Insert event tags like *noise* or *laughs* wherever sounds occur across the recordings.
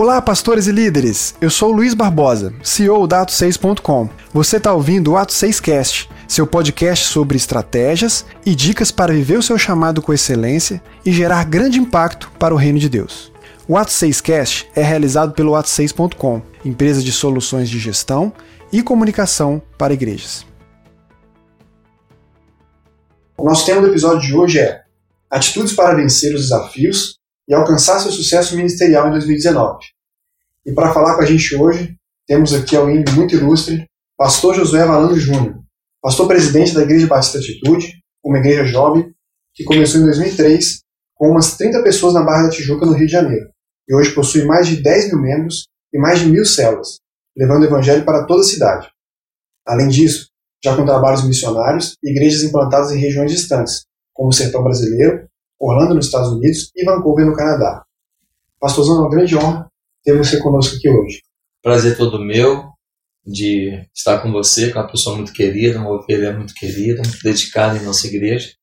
Olá, pastores e líderes! Eu sou Luiz Barbosa, CEO da Ato6.com. Você está ouvindo o Ato 6 Cast, seu podcast sobre estratégias e dicas para viver o seu chamado com excelência e gerar grande impacto para o reino de Deus. O Ato 6 Cast é realizado pelo Ato6.com, empresa de soluções de gestão e comunicação para igrejas. O nosso tema do episódio de hoje é Atitudes para vencer os desafios e alcançar seu sucesso ministerial em 2019. E para falar com a gente hoje, temos aqui alguém muito ilustre, Pastor Josué Valando Júnior, pastor presidente da Igreja Batista Atitude, uma igreja jovem que começou em 2003 com umas 30 pessoas na Barra da Tijuca, no Rio de Janeiro, e hoje possui mais de 10 mil membros e mais de mil células, levando o evangelho para toda a cidade. Além disso, já com trabalhos missionários e igrejas implantadas em regiões distantes, como o Sertão Brasileiro, Orlando, nos Estados Unidos e Vancouver, no Canadá. Pastorzão, é uma grande honra ter você conosco aqui hoje. Prazer todo meu de estar com você, com uma pessoa muito querida, uma ovelha muito querida, muito dedicada em nossa igreja,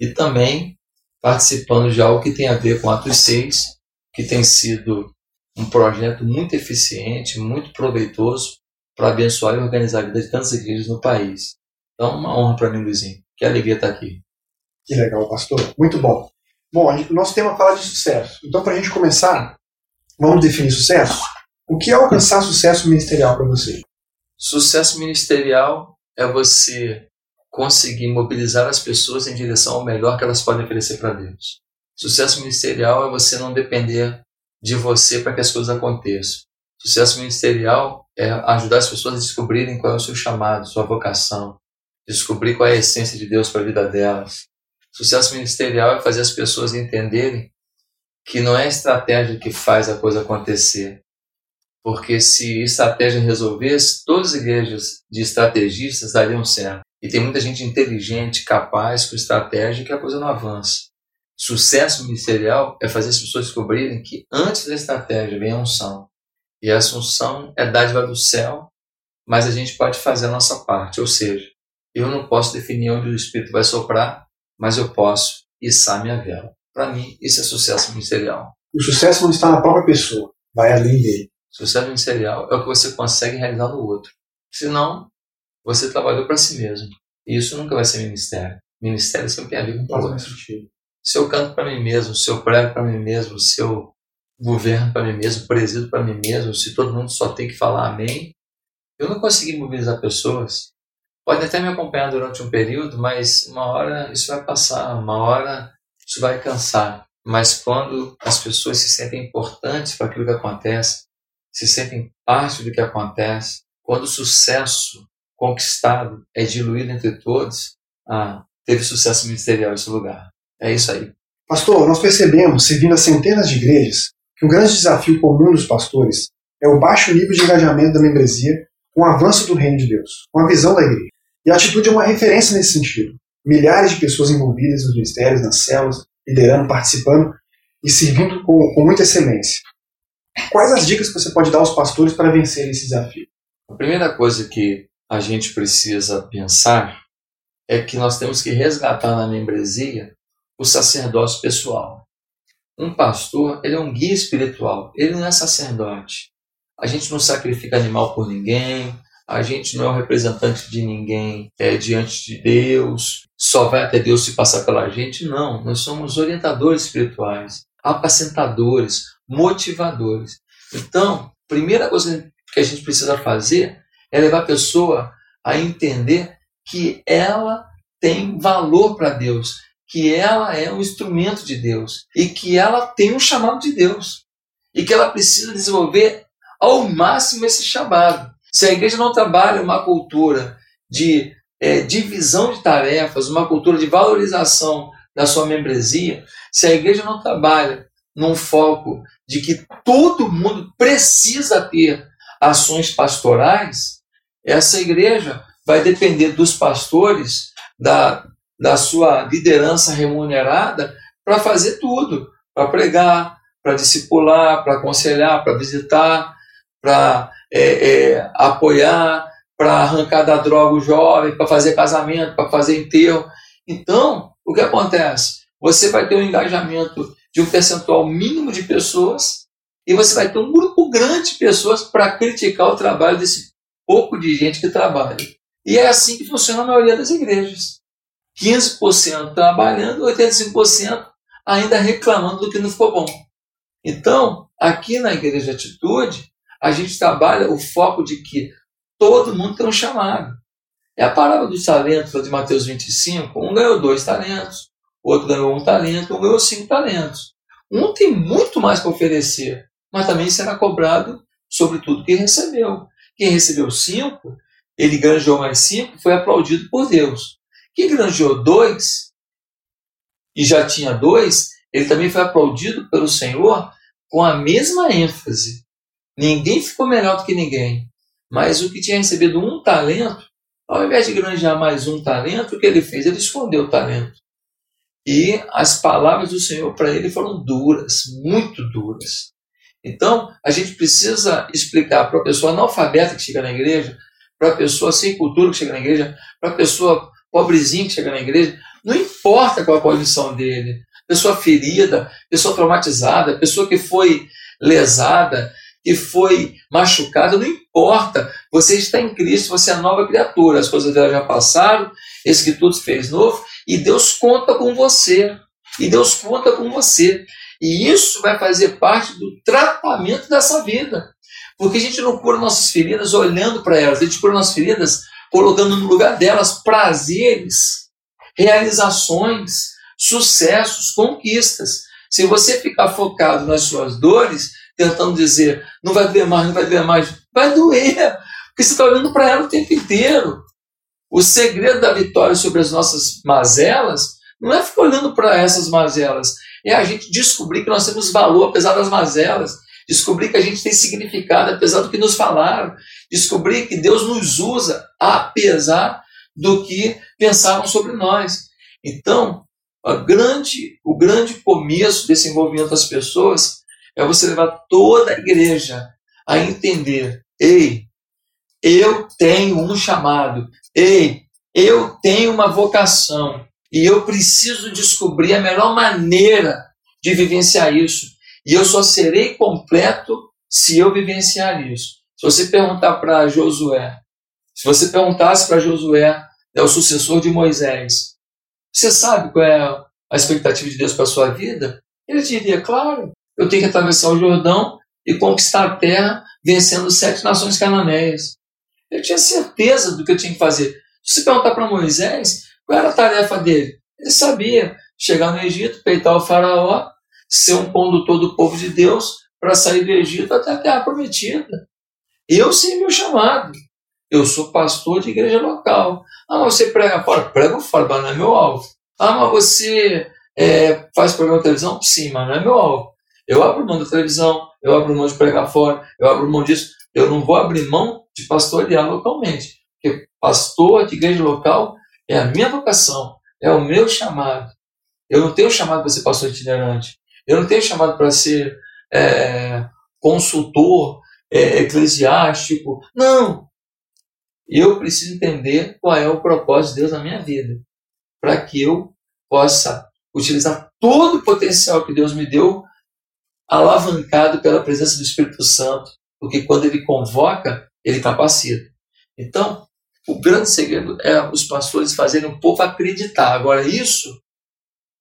e também participando de algo que tem a ver com Atos 6, que tem sido um projeto muito eficiente, muito proveitoso para abençoar e organizar a vida de tantas igrejas no país. Então, uma honra para mim, Luizinho. Que alegria estar aqui. Que legal, pastor. Muito bom. Bom, o nosso tema fala de sucesso. Então, para a gente começar, vamos definir sucesso? O que é alcançar sucesso ministerial para você? Sucesso ministerial é você conseguir mobilizar as pessoas em direção ao melhor que elas podem oferecer para Deus. Sucesso ministerial é você não depender de você para que as coisas aconteçam. Sucesso ministerial é ajudar as pessoas a descobrirem qual é o seu chamado, sua vocação, descobrir qual é a essência de Deus para a vida delas. Sucesso ministerial é fazer as pessoas entenderem que não é a estratégia que faz a coisa acontecer. Porque se estratégia resolvesse, todas as igrejas de estrategistas dariam certo. E tem muita gente inteligente, capaz, com estratégia, que a coisa não avança. Sucesso ministerial é fazer as pessoas descobrirem que antes da estratégia vem a unção. E a unção é dádiva do céu, mas a gente pode fazer a nossa parte. Ou seja, eu não posso definir onde o Espírito vai soprar, mas eu posso içar minha vela. Para mim, isso é sucesso ministerial. O sucesso não está na própria pessoa, vai além dele. Sucesso ministerial é o que você consegue realizar no outro. Senão, você trabalhou para si mesmo. E isso nunca vai ser ministério. Ministério sempre tem a ver com o outro. Se eu canto para mim mesmo, se eu prego para mim mesmo, se eu governo para mim mesmo, presido para mim mesmo, se todo mundo só tem que falar amém, eu não consegui mobilizar pessoas Pode até me acompanhar durante um período, mas uma hora isso vai passar, uma hora isso vai cansar. Mas quando as pessoas se sentem importantes para aquilo que acontece, se sentem parte do que acontece, quando o sucesso conquistado é diluído entre todos, ah, teve sucesso ministerial esse lugar. É isso aí. Pastor, nós percebemos, servindo a centenas de igrejas, que um grande desafio comum dos pastores é o baixo nível de engajamento da membresia com o avanço do reino de Deus, com a visão da igreja. E a atitude é uma referência nesse sentido. Milhares de pessoas envolvidas nos ministérios, nas células, liderando, participando e servindo com, com muita excelência. Quais as dicas que você pode dar aos pastores para vencer esse desafio? A primeira coisa que a gente precisa pensar é que nós temos que resgatar na membresia o sacerdócio pessoal. Um pastor, ele é um guia espiritual, ele não é sacerdote. A gente não sacrifica animal por ninguém, a gente não é o representante de ninguém é, diante de Deus, só vai até Deus se passar pela gente. Não, nós somos orientadores espirituais, apacentadores, motivadores. Então, primeira coisa que a gente precisa fazer é levar a pessoa a entender que ela tem valor para Deus, que ela é um instrumento de Deus e que ela tem um chamado de Deus e que ela precisa desenvolver ao máximo esse chamado. Se a igreja não trabalha uma cultura de é, divisão de tarefas, uma cultura de valorização da sua membresia, se a igreja não trabalha num foco de que todo mundo precisa ter ações pastorais, essa igreja vai depender dos pastores, da, da sua liderança remunerada, para fazer tudo, para pregar, para discipular, para aconselhar, para visitar, para é, é, apoiar, para arrancar da droga o jovem, para fazer casamento, para fazer enterro. Então, o que acontece? Você vai ter um engajamento de um percentual mínimo de pessoas e você vai ter um grupo grande de pessoas para criticar o trabalho desse pouco de gente que trabalha. E é assim que funciona a maioria das igrejas. 15% trabalhando, 85% ainda reclamando do que não ficou bom. Então, aqui na Igreja Atitude, a gente trabalha o foco de que todo mundo tem um chamado. É a parábola dos talentos de Mateus 25. Um ganhou dois talentos, outro ganhou um talento, um ganhou cinco talentos. Um tem muito mais para oferecer, mas também será cobrado sobre tudo que recebeu. Quem recebeu cinco, ele granjeou mais cinco, foi aplaudido por Deus. Quem granjeou dois e já tinha dois, ele também foi aplaudido pelo Senhor com a mesma ênfase. Ninguém ficou melhor do que ninguém. Mas o que tinha recebido um talento, ao invés de granjear mais um talento, o que ele fez? Ele escondeu o talento. E as palavras do Senhor para ele foram duras, muito duras. Então, a gente precisa explicar para a pessoa analfabeta que chega na igreja, para a pessoa sem cultura que chega na igreja, para a pessoa pobrezinha que chega na igreja, não importa qual a condição dele, pessoa ferida, pessoa traumatizada, pessoa que foi lesada, que foi machucada, não importa. Você está em Cristo, você é nova criatura. As coisas dela já passaram, esse que tudo fez novo, e Deus conta com você. E Deus conta com você. E isso vai fazer parte do tratamento dessa vida. Porque a gente não cura nossas feridas olhando para elas, a gente cura nossas feridas colocando no lugar delas prazeres, realizações, sucessos, conquistas. Se você ficar focado nas suas dores, tentando dizer não vai doer mais, não vai doer mais, vai doer, porque você está olhando para ela o tempo inteiro. O segredo da vitória sobre as nossas mazelas não é ficar olhando para essas mazelas, é a gente descobrir que nós temos valor apesar das mazelas, descobrir que a gente tem significado apesar do que nos falaram, descobrir que Deus nos usa apesar do que pensaram sobre nós. Então, grande, o grande começo desse envolvimento das pessoas é você levar toda a igreja a entender: ei, eu tenho um chamado, ei, eu tenho uma vocação e eu preciso descobrir a melhor maneira de vivenciar isso. E eu só serei completo se eu vivenciar isso. Se você perguntar para Josué, se você perguntasse para Josué, é o sucessor de Moisés, você sabe qual é a expectativa de Deus para a sua vida? Ele diria, claro, eu tenho que atravessar o Jordão e conquistar a terra vencendo sete nações cananeias. Ele tinha certeza do que eu tinha que fazer. Se perguntar para Moisés, qual era a tarefa dele? Ele sabia chegar no Egito, peitar o faraó, ser um condutor do povo de Deus para sair do Egito até a terra prometida. Eu sei meu chamado. Eu sou pastor de igreja local. Ah, mas você prega fora? Prego fora, mas não é meu alvo. Ah, mas você é, faz programa de televisão? Sim, mas não é meu alvo. Eu abro mão da televisão, eu abro mão de pregar fora, eu abro mão disso. Eu não vou abrir mão de pastorear localmente. Porque pastor de igreja local é a minha vocação, é o meu chamado. Eu não tenho chamado para ser pastor itinerante. Eu não tenho chamado para ser é, consultor é, eclesiástico. Não! eu preciso entender qual é o propósito de Deus na minha vida, para que eu possa utilizar todo o potencial que Deus me deu, alavancado pela presença do Espírito Santo, porque quando ele convoca, ele capacita. Então, o grande segredo é os pastores fazerem o povo acreditar. Agora, isso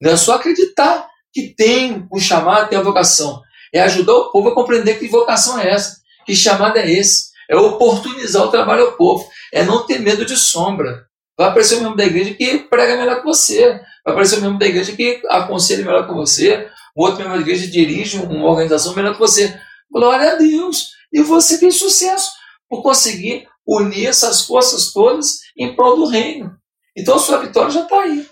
não é só acreditar que tem um chamado, tem a vocação. É ajudar o povo a compreender que vocação é essa, que chamado é esse. É oportunizar o trabalho ao povo é não ter medo de sombra. Vai aparecer o membro da igreja que prega melhor que você. Vai aparecer o membro da igreja que aconselha melhor que você. O outro membro da igreja dirige uma organização melhor que você. Glória a Deus! E você tem sucesso por conseguir unir essas forças todas em prol do reino. Então sua vitória já está aí.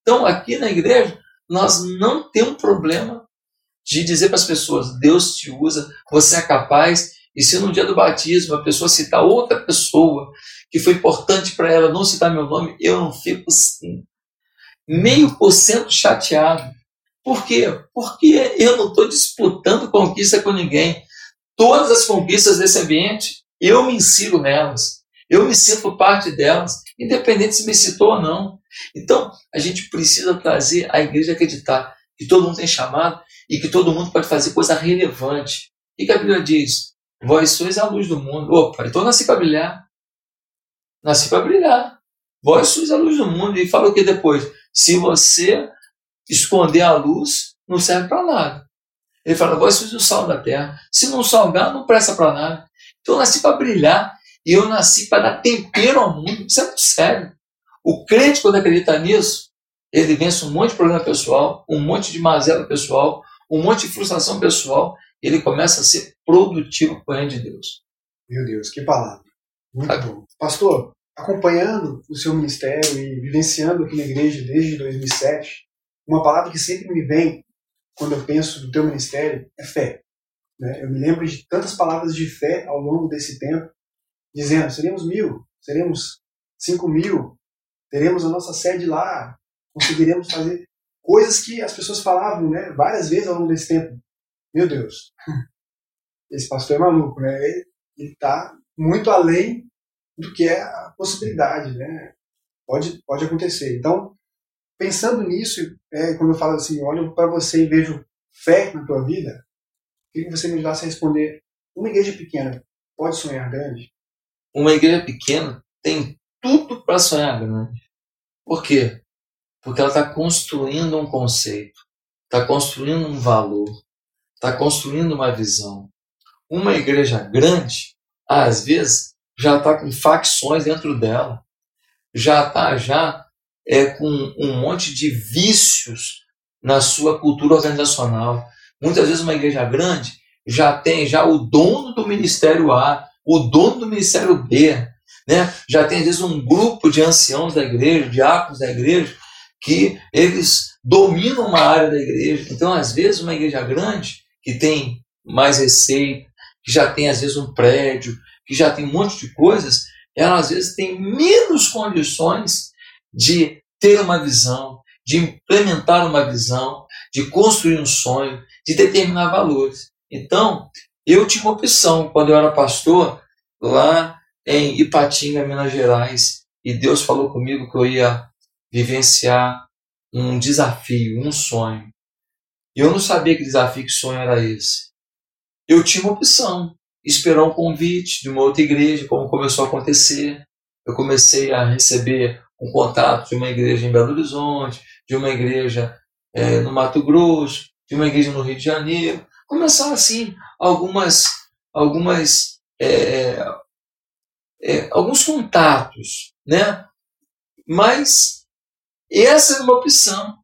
Então aqui na igreja nós não temos problema de dizer para as pessoas: Deus te usa, você é capaz. E se no dia do batismo a pessoa citar outra pessoa que foi importante para ela não citar meu nome, eu não fico assim, meio por cento chateado. Por quê? Porque eu não estou disputando conquista com ninguém. Todas as conquistas desse ambiente, eu me insiro nelas. Eu me sinto parte delas, independente se me citou ou não. Então, a gente precisa trazer a igreja acreditar que todo mundo tem chamado e que todo mundo pode fazer coisa relevante. E que a Bíblia diz? Vós sois a luz do mundo. Opa, então nasci para brilhar. Nasci para brilhar. Vós sois a luz do mundo. E fala o que depois? Se você esconder a luz, não serve para nada. Ele fala, vós sois o sal da terra. Se não salgar, não presta para nada. Então eu nasci para brilhar. E eu nasci para dar tempero ao mundo. Isso é muito sério. O crente, quando acredita nisso, ele vence um monte de problema pessoal, um monte de mazela pessoal, um monte de frustração pessoal, e ele começa a ser produtivo com o reino de Deus. Meu Deus, que palavra. Muito ah. bom. Pastor, acompanhando o seu ministério e vivenciando aqui na igreja desde 2007, uma palavra que sempre me vem quando eu penso no teu ministério é fé. Né? Eu me lembro de tantas palavras de fé ao longo desse tempo, dizendo: seremos mil, seremos cinco mil, teremos a nossa sede lá, conseguiremos fazer coisas que as pessoas falavam né, várias vezes ao longo desse tempo. Meu Deus, *laughs* esse pastor é maluco, né? Ele está muito além do que é a possibilidade, né? Pode, pode acontecer. Então, pensando nisso, é, quando eu falo assim, olho para você e vejo fé na tua vida, queria que você me ajudasse a responder: uma igreja pequena pode sonhar grande? Uma igreja pequena tem tudo para sonhar grande. Por quê? Porque ela está construindo um conceito, está construindo um valor, está construindo uma visão. Uma igreja grande, às vezes, já está com facções dentro dela, já está já é, com um monte de vícios na sua cultura organizacional. Muitas vezes uma igreja grande já tem já o dono do ministério A, o dono do ministério B, né? já tem às vezes um grupo de anciãos da igreja, diáconos da igreja, que eles dominam uma área da igreja. Então, às vezes, uma igreja grande, que tem mais receita, que já tem, às vezes, um prédio, que já tem um monte de coisas, ela, às vezes, tem menos condições de ter uma visão, de implementar uma visão, de construir um sonho, de determinar valores. Então, eu tinha uma opção quando eu era pastor lá em Ipatinga, Minas Gerais, e Deus falou comigo que eu ia vivenciar um desafio, um sonho. E eu não sabia que desafio, que sonho era esse. Eu tinha uma opção, esperar um convite de uma outra igreja, como começou a acontecer. Eu comecei a receber um contato de uma igreja em Belo Horizonte, de uma igreja é, no Mato Grosso, de uma igreja no Rio de Janeiro. Começaram assim algumas, algumas, é, é, alguns contatos, né? Mas essa era uma opção.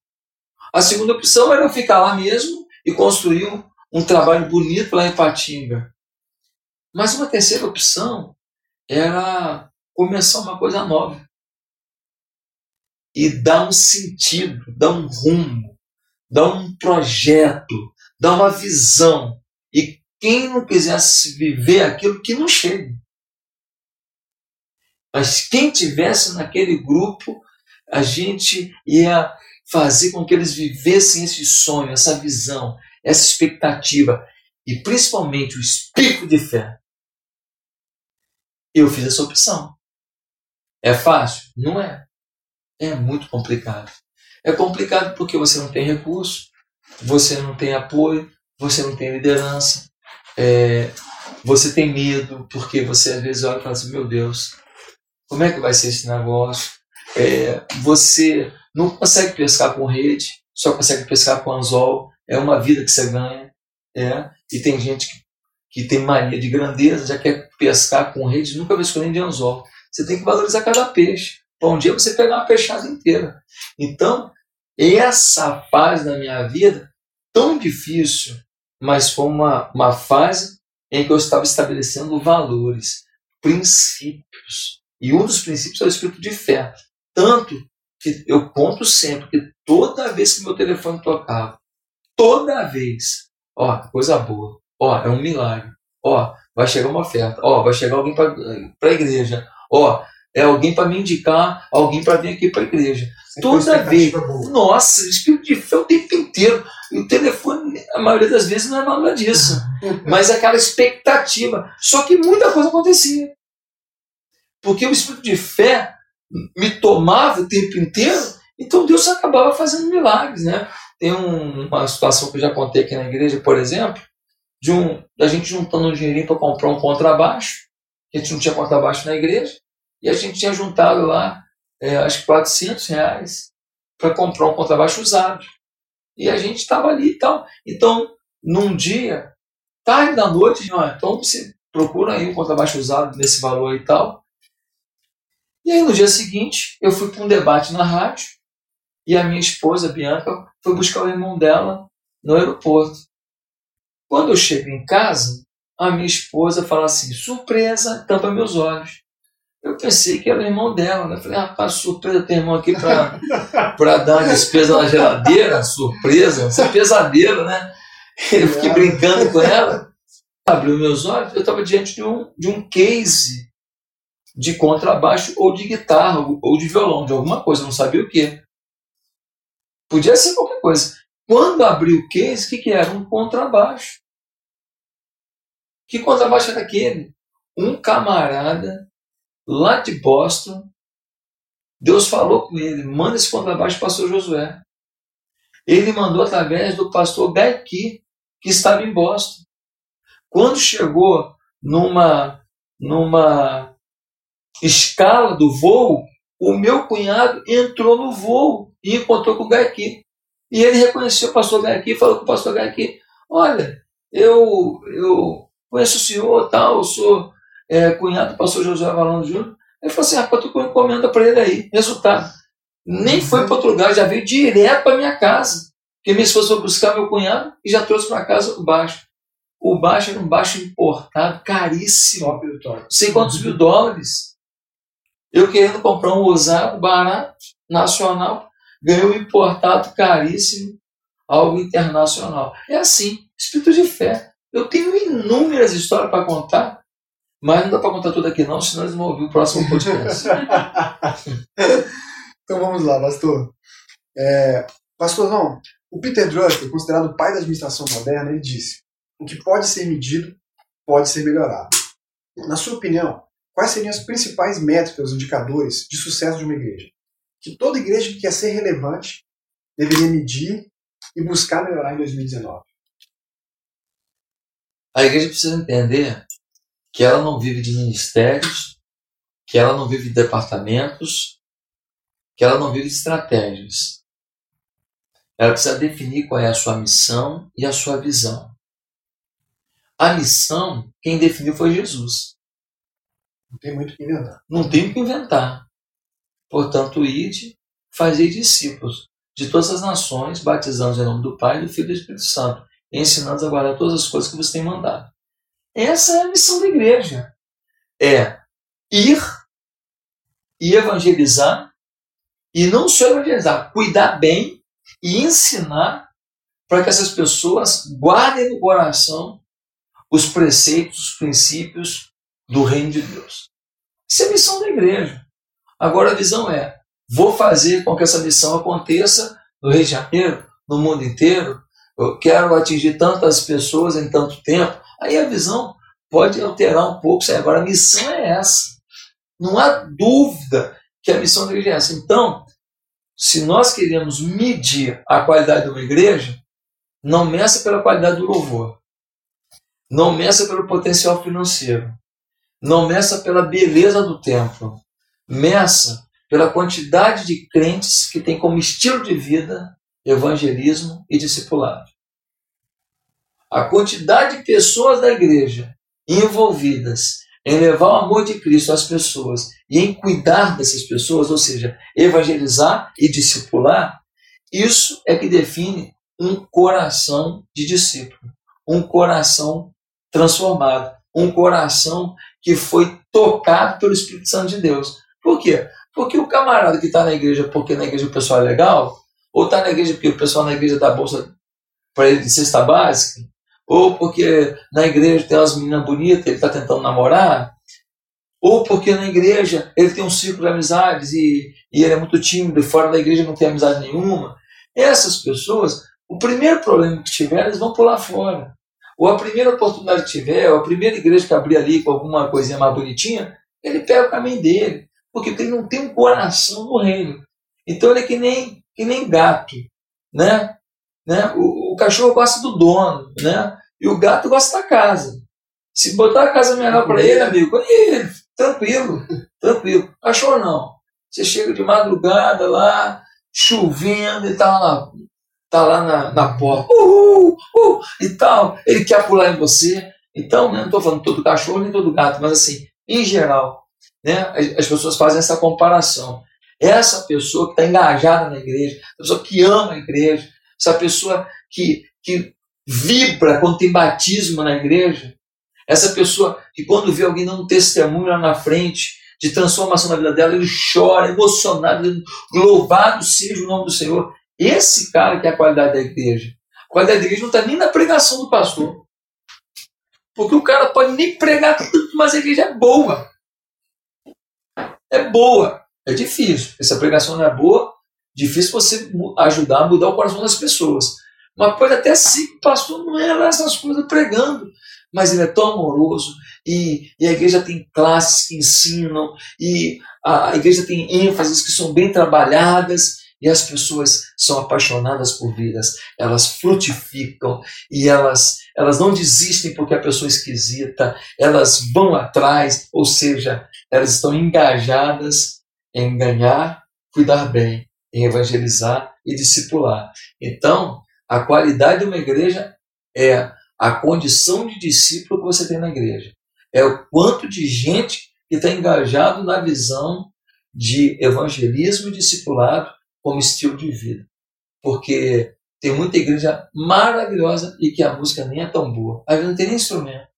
A segunda opção era ficar lá mesmo e construir um, um trabalho bonito lá em Patinga. Mas uma terceira opção era começar uma coisa nova. E dar um sentido, dar um rumo, dar um projeto, dar uma visão. E quem não quisesse viver aquilo que não chega. Mas quem tivesse naquele grupo a gente ia fazer com que eles vivessem esse sonho, essa visão, essa expectativa e principalmente o espírito de fé. Eu fiz essa opção. É fácil? Não é. É muito complicado. É complicado porque você não tem recurso, você não tem apoio, você não tem liderança, é, você tem medo, porque você às vezes olha e fala assim: meu Deus, como é que vai ser esse negócio? É, você não consegue pescar com rede, só consegue pescar com anzol. É uma vida que você ganha. É, e tem gente que, que tem mania de grandeza, já quer pescar com rede, nunca pescou nem de anzol. Você tem que valorizar cada peixe. Um dia você pegar uma peixada inteira. Então, essa fase da minha vida, tão difícil, mas foi uma, uma fase em que eu estava estabelecendo valores, princípios. E um dos princípios é o espírito de fé. Tanto que eu conto sempre que toda vez que meu telefone tocava, toda vez, ó, coisa boa, ó, é um milagre, ó, vai chegar uma oferta, ó, vai chegar alguém para a igreja, ó, é alguém para me indicar, alguém para vir aqui para a igreja. toda vez, boa. nossa, espírito de fé o tempo inteiro. E o telefone, a maioria das vezes, não é nada disso. *laughs* mas aquela expectativa. Só que muita coisa acontecia. Porque o espírito de fé me tomava o tempo inteiro, então Deus acabava fazendo milagres, né? Tem um, uma situação que eu já contei aqui na igreja, por exemplo, de um, da gente juntando um dinheirinho para comprar um contrabaixo, que a gente não tinha contrabaixo na igreja, e a gente tinha juntado lá, é, acho que 400 reais para comprar um contrabaixo usado. E a gente estava ali e tal. Então, num dia, tarde da noite, então você procura aí um contrabaixo usado nesse valor e tal. E aí no dia seguinte, eu fui para um debate na rádio e a minha esposa, Bianca, foi buscar o irmão dela no aeroporto. Quando eu chego em casa, a minha esposa fala assim: surpresa, tampa meus olhos. Eu pensei que era o irmão dela, né? Falei, rapaz, surpresa, tem irmão aqui para dar uma despesa na geladeira, surpresa, isso é pesadelo, né? Eu fiquei brincando com ela, abriu meus olhos, eu estava diante de um, de um case de contrabaixo ou de guitarra ou de violão, de alguma coisa, não sabia o que. Podia ser qualquer coisa. Quando abri o case, o que, que era? Um contrabaixo. Que contrabaixo era aquele? Um camarada lá de Boston, Deus falou com ele, manda esse contrabaixo para o pastor Josué. Ele mandou através do pastor Becky, que estava em Boston. Quando chegou numa, numa escala do voo, o meu cunhado entrou no voo e encontrou com o Gaiqui. E ele reconheceu o pastor Gaiqui e falou com o pastor Gaiqui, olha, eu, eu conheço o senhor, tal, eu sou é, cunhado do pastor José Valando Júnior. Ele falou assim, rapaz, tu encomenda para ele aí. Resultado, nem foi para outro lugar, já veio direto para minha casa. Porque minha esposa foi buscar meu cunhado e já trouxe para casa o baixo. O baixo era um baixo importado, caríssimo. Top top. Sei quantos mil dólares. Eu querendo comprar um usado, barato, nacional, ganhei um importado caríssimo, algo internacional. É assim, espírito de fé. Eu tenho inúmeras histórias para contar, mas não dá para contar tudo aqui não, senão eles vão ouvir o próximo podcast. *laughs* então vamos lá, pastor. É, pastorzão, o Peter Drucker, considerado o pai da administração moderna, ele disse: o que pode ser medido pode ser melhorado. Na sua opinião, quais seriam as principais métricas, indicadores de sucesso de uma igreja? Que toda igreja que quer ser relevante deveria medir e buscar melhorar em 2019. A igreja precisa entender que ela não vive de ministérios, que ela não vive de departamentos, que ela não vive de estratégias. Ela precisa definir qual é a sua missão e a sua visão. A missão, quem definiu foi Jesus. Não tem muito o que inventar. Não tem o que inventar. Portanto, ide, fazei discípulos de todas as nações, batizando em nome do Pai, do Filho e do Espírito Santo, ensinando a guardar todas as coisas que você tem mandado. Essa é a missão da igreja. É ir e evangelizar, e não só evangelizar, cuidar bem e ensinar para que essas pessoas guardem no coração os preceitos, os princípios do reino de Deus. Isso é a missão da igreja. Agora a visão é: vou fazer com que essa missão aconteça no Rio de Janeiro, no mundo inteiro. Eu quero atingir tantas pessoas em tanto tempo. Aí a visão pode alterar um pouco. Agora a missão é essa. Não há dúvida que a missão da igreja é essa. Então, se nós queremos medir a qualidade de uma igreja, não meça pela qualidade do louvor, não meça pelo potencial financeiro, não meça pela beleza do templo, meça pela quantidade de crentes que tem como estilo de vida evangelismo e discipulado. A quantidade de pessoas da igreja envolvidas em levar o amor de Cristo às pessoas e em cuidar dessas pessoas, ou seja, evangelizar e discipular, isso é que define um coração de discípulo, um coração transformado, um coração que foi tocado pelo Espírito Santo de Deus. Por quê? Porque o camarada que está na igreja porque na igreja o pessoal é legal, ou está na igreja porque o pessoal na igreja dá bolsa para ele de cesta básica, ou porque na igreja tem umas meninas bonitas, ele está tentando namorar, ou porque na igreja ele tem um círculo de amizades e, e ele é muito tímido e fora da igreja não tem amizade nenhuma. Essas pessoas, o primeiro problema que tiver, eles vão pular fora ou a primeira oportunidade que tiver, ou a primeira igreja que abrir ali com alguma coisinha mais bonitinha, ele pega o caminho dele, porque ele não tem um coração no reino. Então ele é que nem, que nem gato, né? Né? O, o cachorro gosta do dono, né? E o gato gosta da casa. Se botar a casa melhor para ele, amigo, ele, tranquilo, tranquilo. Cachorro não. Você chega de madrugada lá, chovendo e tá lá, tá lá na, na porta, uhul, uhul, e tal. Ele quer pular em você. Então, né, não estou falando todo cachorro nem todo gato, mas assim, em geral, né, as pessoas fazem essa comparação. Essa pessoa que está engajada na igreja, a pessoa que ama a igreja, essa pessoa que, que vibra quando tem batismo na igreja, essa pessoa que quando vê alguém dando um testemunho lá na frente de transformação na vida dela, ele chora, emocionado, louvado seja o nome do Senhor. Esse cara que é a qualidade da igreja. A qualidade da igreja não está nem na pregação do pastor. Porque o cara pode nem pregar tanto, mas a igreja é boa. É boa. É difícil. Essa pregação não é boa, difícil você ajudar a mudar o coração das pessoas. Mas pode até ser que o pastor não é lá essas coisas pregando, mas ele é tão amoroso e, e, a igreja tem classes que ensinam e a, a igreja tem ênfases que são bem trabalhadas e as pessoas são apaixonadas por vidas, elas frutificam e elas, elas não desistem porque a pessoa é esquisita, elas vão atrás, ou seja, elas estão engajadas em ganhar, cuidar bem, em evangelizar e discipular. Então, a qualidade de uma igreja é a condição de discípulo que você tem na igreja. É o quanto de gente que está engajado na visão de evangelismo e discipulado como estilo de vida. Porque tem muita igreja maravilhosa e que a música nem é tão boa. Às vezes não tem nem instrumento.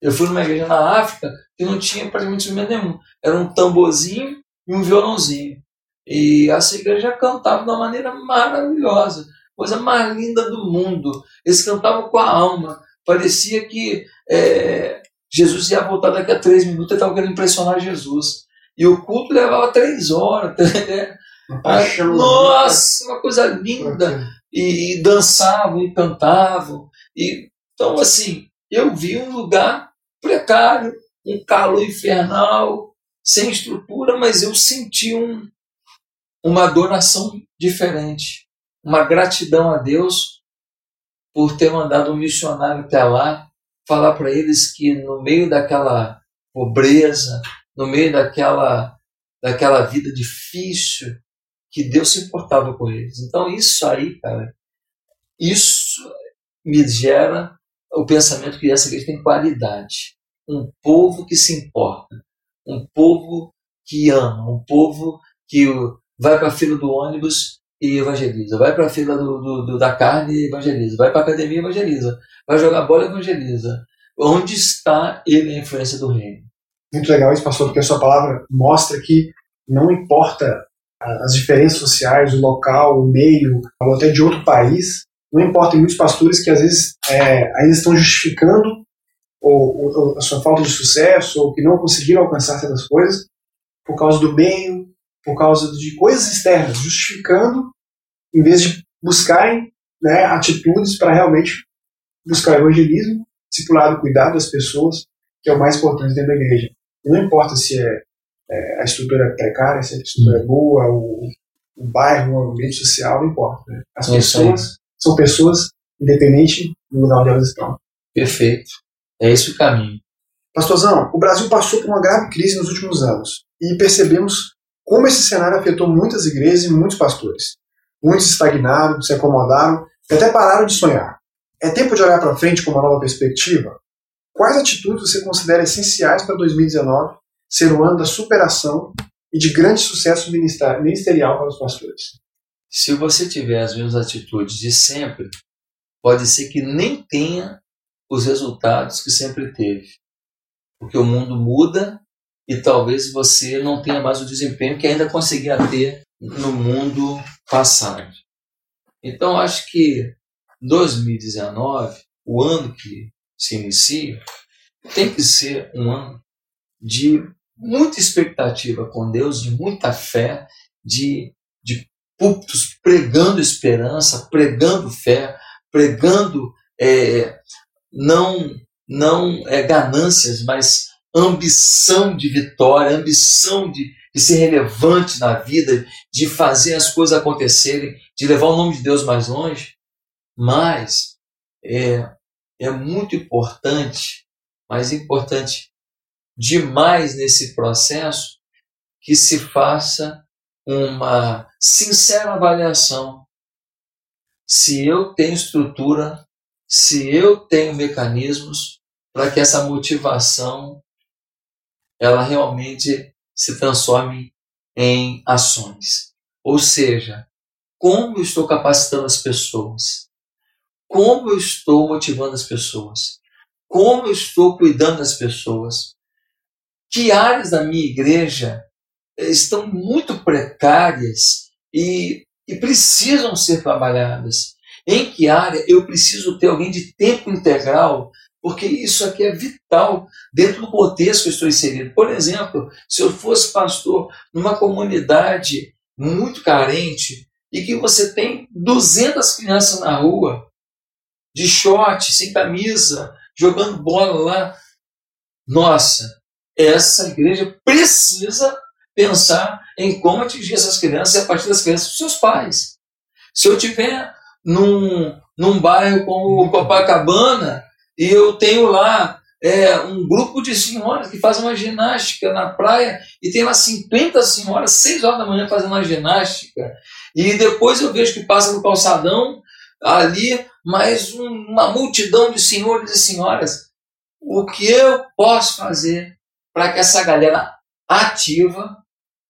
Eu fui numa igreja na África que não tinha praticamente instrumento nenhum. Era um tamborzinho e um violãozinho. E essa igreja cantava de uma maneira maravilhosa coisa mais linda do mundo. Eles cantavam com a alma. Parecia que é, Jesus ia voltar daqui a três minutos e estava querendo impressionar Jesus. E o culto levava três horas. *laughs* Né? Nossa, uma coisa linda. E, e, dançavam e cantavam. E, então, assim, eu vi um lugar precário, um calor infernal, sem estrutura, mas eu senti um, uma adoração diferente uma gratidão a Deus por ter mandado um missionário até lá falar para eles que no meio daquela pobreza, no meio daquela daquela vida difícil, que Deus se importava com eles. Então isso aí, cara, isso me gera o pensamento que essa igreja tem qualidade. Um povo que se importa, um povo que ama, um povo que vai para a fila do ônibus e evangeliza. Vai para a fila do, do, do, da carne e evangeliza. Vai para a academia e evangeliza. Vai jogar bola e evangeliza. Onde está ele a influência do reino? Muito legal isso, pastor, porque a sua palavra mostra que não importa as diferenças sociais, o local, o meio, ou até de outro país, não importa, tem muitos pastores que às vezes é, ainda estão justificando ou, ou, a sua falta de sucesso, ou que não conseguiram alcançar certas coisas, por causa do meio, por causa de coisas externas, justificando, em vez de buscarem né, atitudes para realmente buscar o evangelismo, discipulado, cuidar das pessoas, que é o mais importante dentro da igreja. E não importa se é, é, a estrutura é precária, se a estrutura é boa, o, o bairro, o ambiente social, não importa. Né? As é pessoas são pessoas independente do lugar onde elas estão. Perfeito. É esse o caminho. Pastorzão, o Brasil passou por uma grave crise nos últimos anos e percebemos como esse cenário afetou muitas igrejas e muitos pastores. Muitos estagnaram, se acomodaram e até pararam de sonhar. É tempo de olhar para frente com uma nova perspectiva? Quais atitudes você considera essenciais para 2019 ser o ano da superação e de grande sucesso ministerial para os pastores? Se você tiver as mesmas atitudes de sempre, pode ser que nem tenha os resultados que sempre teve. Porque o mundo muda e talvez você não tenha mais o desempenho que ainda conseguia ter no mundo passado. Então, acho que 2019, o ano que se inicia, tem que ser um ano de muita expectativa com Deus, de muita fé, de, de púlpitos pregando esperança, pregando fé, pregando é, não, não é, ganâncias, mas ambição de vitória, ambição de, de ser relevante na vida, de fazer as coisas acontecerem, de levar o nome de Deus mais longe. Mas é, é muito importante, mas importante demais nesse processo, que se faça uma sincera avaliação se eu tenho estrutura, se eu tenho mecanismos para que essa motivação ela realmente se transforme em ações. Ou seja, como eu estou capacitando as pessoas? Como eu estou motivando as pessoas? Como eu estou cuidando das pessoas? Que áreas da minha igreja estão muito precárias e, e precisam ser trabalhadas? Em que área eu preciso ter alguém de tempo integral porque isso aqui é vital dentro do contexto que eu estou inserido. Por exemplo, se eu fosse pastor numa comunidade muito carente e que você tem 200 crianças na rua, de short, sem camisa, jogando bola lá, nossa, essa igreja precisa pensar em como atingir essas crianças e a partir das crianças dos seus pais. Se eu tiver num, num bairro como Copacabana, e eu tenho lá é, um grupo de senhoras que fazem uma ginástica na praia e tem lá 50 senhoras, 6 horas da manhã fazendo uma ginástica. E depois eu vejo que passa no calçadão ali mais uma multidão de senhores e senhoras. O que eu posso fazer para que essa galera ativa,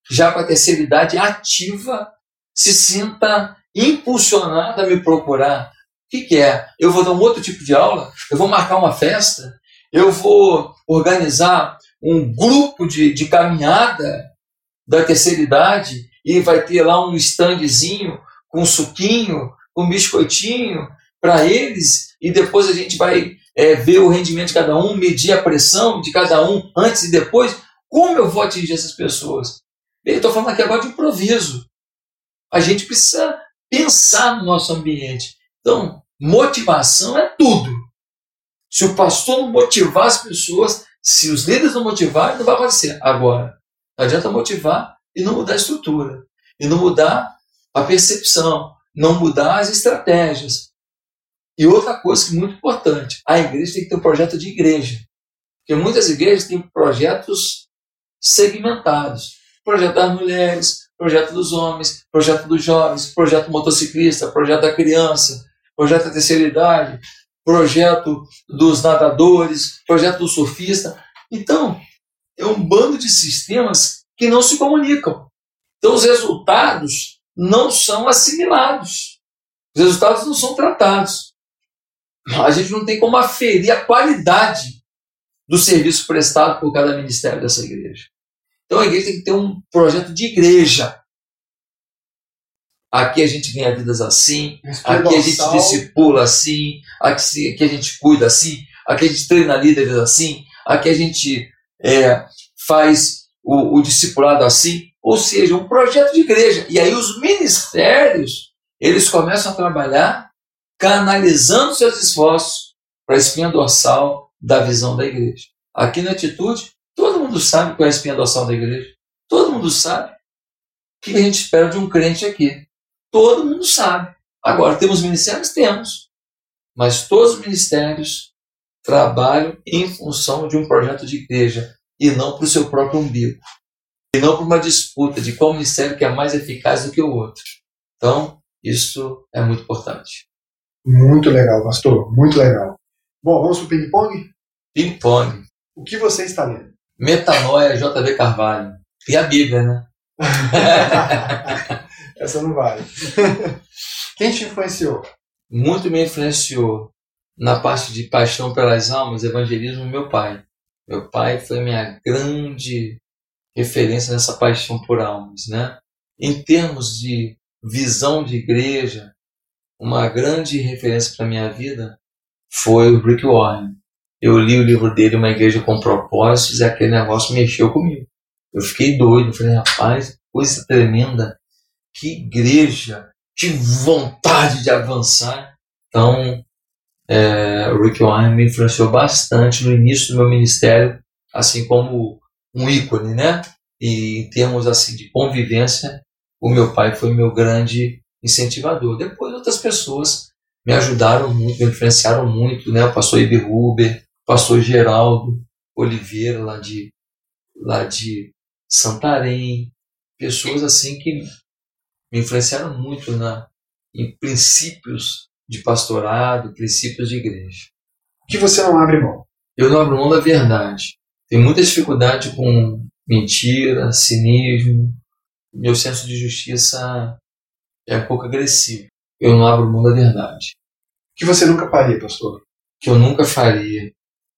já com a terceira idade ativa, se sinta impulsionada a me procurar que, que é? Eu vou dar um outro tipo de aula? Eu vou marcar uma festa? Eu vou organizar um grupo de, de caminhada da terceira idade e vai ter lá um standzinho com suquinho, com biscoitinho para eles e depois a gente vai é, ver o rendimento de cada um, medir a pressão de cada um antes e depois. Como eu vou atingir essas pessoas? Eu estou falando aqui agora de improviso. A gente precisa pensar no nosso ambiente. Então, motivação é tudo. Se o pastor não motivar as pessoas, se os líderes não motivarem, não vai acontecer. Agora, não adianta motivar e não mudar a estrutura, e não mudar a percepção, não mudar as estratégias. E outra coisa que é muito importante, a igreja tem que ter um projeto de igreja. Porque muitas igrejas têm projetos segmentados. Projeto das mulheres, projeto dos homens, projeto dos jovens, projeto motociclista, projeto da criança, projeto da terceira idade, projeto dos nadadores, projeto do surfista. Então, é um bando de sistemas que não se comunicam. Então, os resultados não são assimilados. Os resultados não são tratados. A gente não tem como aferir a qualidade do serviço prestado por cada ministério dessa igreja. Então, a igreja tem que ter um projeto de igreja Aqui a gente ganha vidas assim, aqui a gente discipula assim, aqui, aqui a gente cuida assim, aqui a gente treina líderes assim, aqui a gente é, faz o, o discipulado assim. Ou seja, um projeto de igreja. E aí os ministérios, eles começam a trabalhar canalizando seus esforços para a espinha dorsal da visão da igreja. Aqui na atitude, todo mundo sabe qual é a espinha dorsal da igreja. Todo mundo sabe o que a gente espera de um crente aqui. Todo mundo sabe. Agora, temos ministérios? Temos. Mas todos os ministérios trabalham em função de um projeto de igreja e não para o seu próprio umbigo. E não para uma disputa de qual ministério que é mais eficaz do que o outro. Então, isso é muito importante. Muito legal, pastor. Muito legal. Bom, vamos para o ping-pong? Ping-pong. O que você está lendo? Metanoia, JV Carvalho. E a Bíblia, né? *laughs* Essa não vale. *laughs* Quem te influenciou? Muito me influenciou na parte de paixão pelas almas, evangelismo, meu pai. Meu pai foi minha grande referência nessa paixão por almas, né? Em termos de visão de igreja, uma grande referência para minha vida foi o Rick Warren. Eu li o livro dele, Uma Igreja com Propósitos, e aquele negócio mexeu comigo. Eu fiquei doido, falei, rapaz, coisa tremenda que igreja, que vontade de avançar. Então, é, o Rick Warren me influenciou bastante no início do meu ministério, assim como um ícone, né? E em termos assim de convivência, o meu pai foi meu grande incentivador. Depois outras pessoas me ajudaram muito, me influenciaram muito, né? O pastor Iberruber, o pastor Geraldo Oliveira, lá de, lá de Santarém, pessoas assim que me influenciaram muito na, em princípios de pastorado, princípios de igreja. O que você não abre mão? Eu não abro mão da verdade. Tenho muita dificuldade com mentira, cinismo. Meu senso de justiça é um pouco agressivo. Eu não abro mão da verdade. O que você nunca faria, pastor? Que eu nunca faria.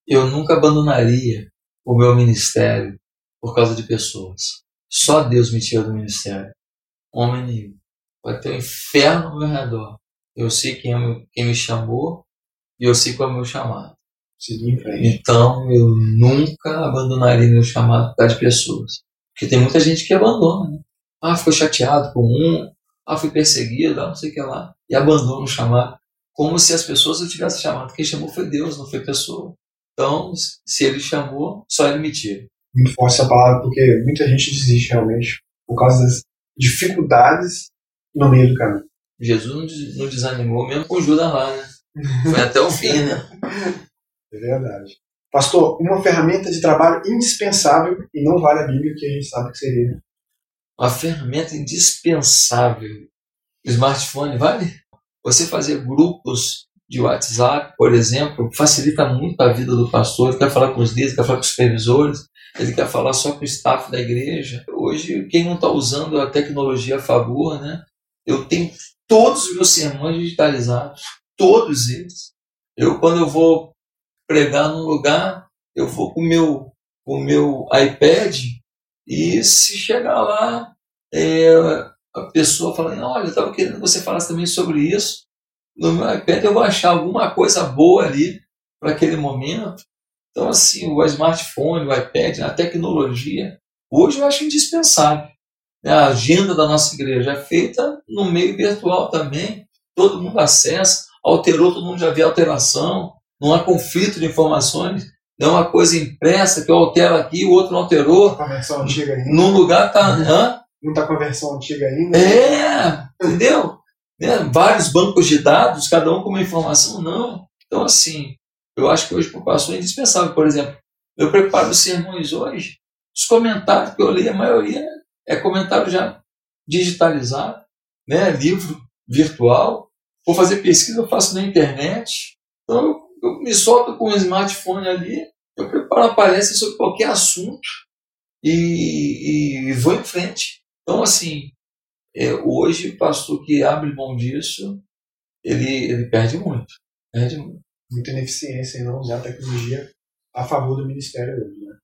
Eu nunca abandonaria o meu ministério por causa de pessoas. Só Deus me tira do ministério. Homem nenhum. Vai ter um inferno ao meu redor. Eu sei quem, é, quem me chamou e eu sei qual é o meu chamado. Então eu nunca abandonaria meu chamado por causa de pessoas. Porque tem muita gente que abandona. Né? Ah, ficou chateado com um, ah, fui perseguido, ah, não sei o que lá. E abandona o chamado. Como se as pessoas não tivessem chamado. Quem chamou foi Deus, não foi pessoa. Então, se ele chamou, só ele me tira. Muito forte essa palavra, porque muita gente desiste realmente por causa dificuldades no meio do caminho. Jesus não desanimou mesmo com Judas lá, né? Foi até o fim, né? *laughs* É verdade. Pastor, uma ferramenta de trabalho indispensável e não vale a Bíblia, que a gente sabe que seria. Uma ferramenta indispensável. Smartphone, vale? Você fazer grupos de WhatsApp, por exemplo, facilita muito a vida do pastor. Quer falar com os líderes, quer falar com os supervisores, ele quer falar só com o staff da igreja. Hoje, quem não está usando a tecnologia a favor, né? Eu tenho todos os meus sermões digitalizados, todos eles. Eu, quando eu vou pregar num lugar, eu vou com o meu, com meu iPad e se chegar lá, é, a pessoa fala, olha, eu estava querendo que você falasse também sobre isso. No meu iPad eu vou achar alguma coisa boa ali para aquele momento. Então, assim, o smartphone, o iPad, a tecnologia, hoje eu acho indispensável. A agenda da nossa igreja é feita no meio virtual também, todo mundo acessa, alterou, todo mundo já vê alteração, não há conflito de informações, não é uma coisa impressa que eu altero aqui, o outro não alterou. Tá com a versão antiga ainda. Num lugar tá. Está com a versão antiga ainda. É, entendeu? É, vários bancos de dados, cada um com uma informação, não. Então, assim, eu acho que hoje para o pastor é indispensável. Por exemplo, eu preparo os sermões hoje, os comentários que eu leio, a maioria é comentário já digitalizado, né? livro virtual. Vou fazer pesquisa, eu faço na internet. Então, eu me solto com o smartphone ali, eu preparo a palestra sobre qualquer assunto e, e vou em frente. Então, assim, é, hoje o pastor que abre mão disso, ele, ele perde muito. Perde muito. Muita ineficiência em não usar a tecnologia a favor do ministério hoje, né?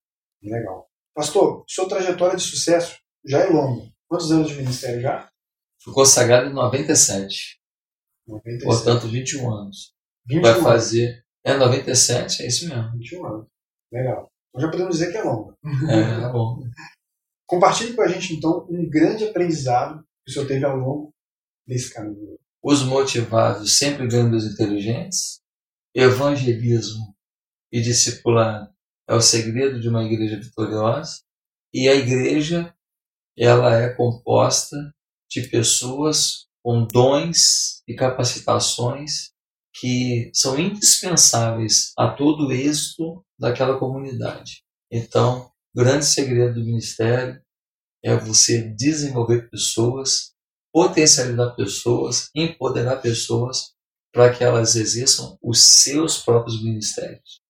Legal. Pastor, sua trajetória de sucesso já é longa. Quantos anos de ministério já? Fui consagrado em 97. 97. Portanto, 21 anos. 21 Vai fazer é 97, é isso mesmo. 21 anos. Legal. Então já podemos dizer que é longa. É, tá bom. *laughs* Compartilhe com a gente, então, um grande aprendizado que o senhor teve ao longo desse caminho. Os motivados sempre ganham dos inteligentes. Evangelismo e discipulado é o segredo de uma igreja vitoriosa. E a igreja, ela é composta de pessoas com dons e capacitações que são indispensáveis a todo o êxito daquela comunidade. Então, o grande segredo do ministério é você desenvolver pessoas, potencializar pessoas, empoderar pessoas para que elas exerçam os seus próprios ministérios.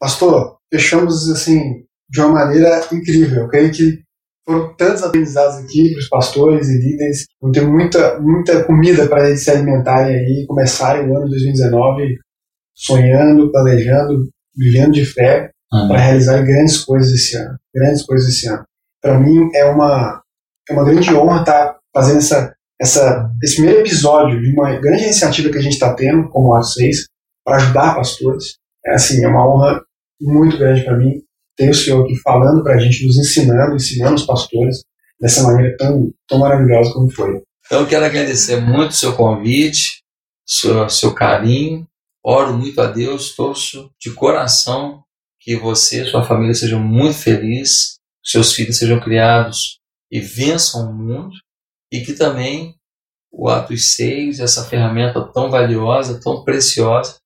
Pastor, fechamos assim de uma maneira incrível. Eu creio que foram tantos aprendizados aqui para os pastores e líderes. Vão ter muita, muita comida para eles se alimentarem aí e começarem o ano 2019 sonhando, planejando, vivendo de fé uhum. para realizar grandes coisas esse ano. Grandes coisas esse ano. Para mim é uma, é uma grande honra estar fazendo essa, essa, esse primeiro episódio de uma grande iniciativa que a gente está tendo, como a 6, para ajudar pastores. É, assim, é uma honra muito grande para mim tem o Senhor aqui falando para a gente, nos ensinando, ensinando os pastores dessa maneira tão, tão maravilhosa como foi. Então, eu quero agradecer muito o seu convite, seu, seu carinho. Oro muito a Deus, torço de coração que você e sua família sejam muito felizes, seus filhos sejam criados e vençam o mundo e que também o Atos 6, essa ferramenta tão valiosa, tão preciosa,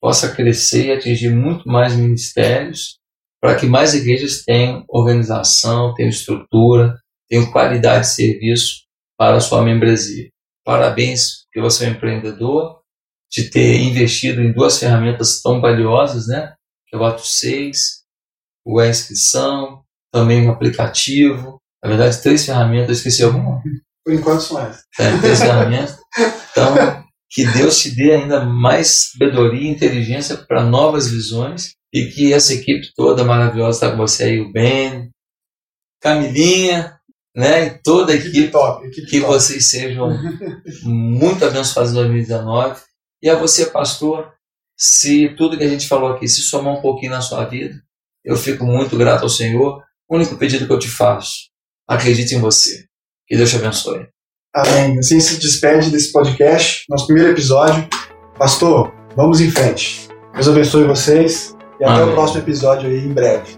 possa crescer e atingir muito mais ministérios, para que mais igrejas tenham organização, tenham estrutura, tenham qualidade de serviço para a sua membresia. Parabéns, porque você é um empreendedor, de ter investido em duas ferramentas tão valiosas, né? Que é o Atos 6, o E-Inscrição, também um aplicativo. Na verdade, três ferramentas, esqueci alguma? Por enquanto são essas. É, três. Então, que Deus te dê ainda mais sabedoria e inteligência para novas visões e que essa equipe toda maravilhosa está com você aí, o Ben, Camilinha, né, e toda a equipe, equipe top, equipe que top. vocês sejam muito abençoados em 2019. E a você, pastor, se tudo que a gente falou aqui se somar um pouquinho na sua vida, eu fico muito grato ao Senhor. O único pedido que eu te faço, acredite em você. Que Deus te abençoe. Amém. Assim se despede desse podcast, nosso primeiro episódio. Pastor, vamos em frente. Deus abençoe vocês e até Amém. o próximo episódio aí em breve.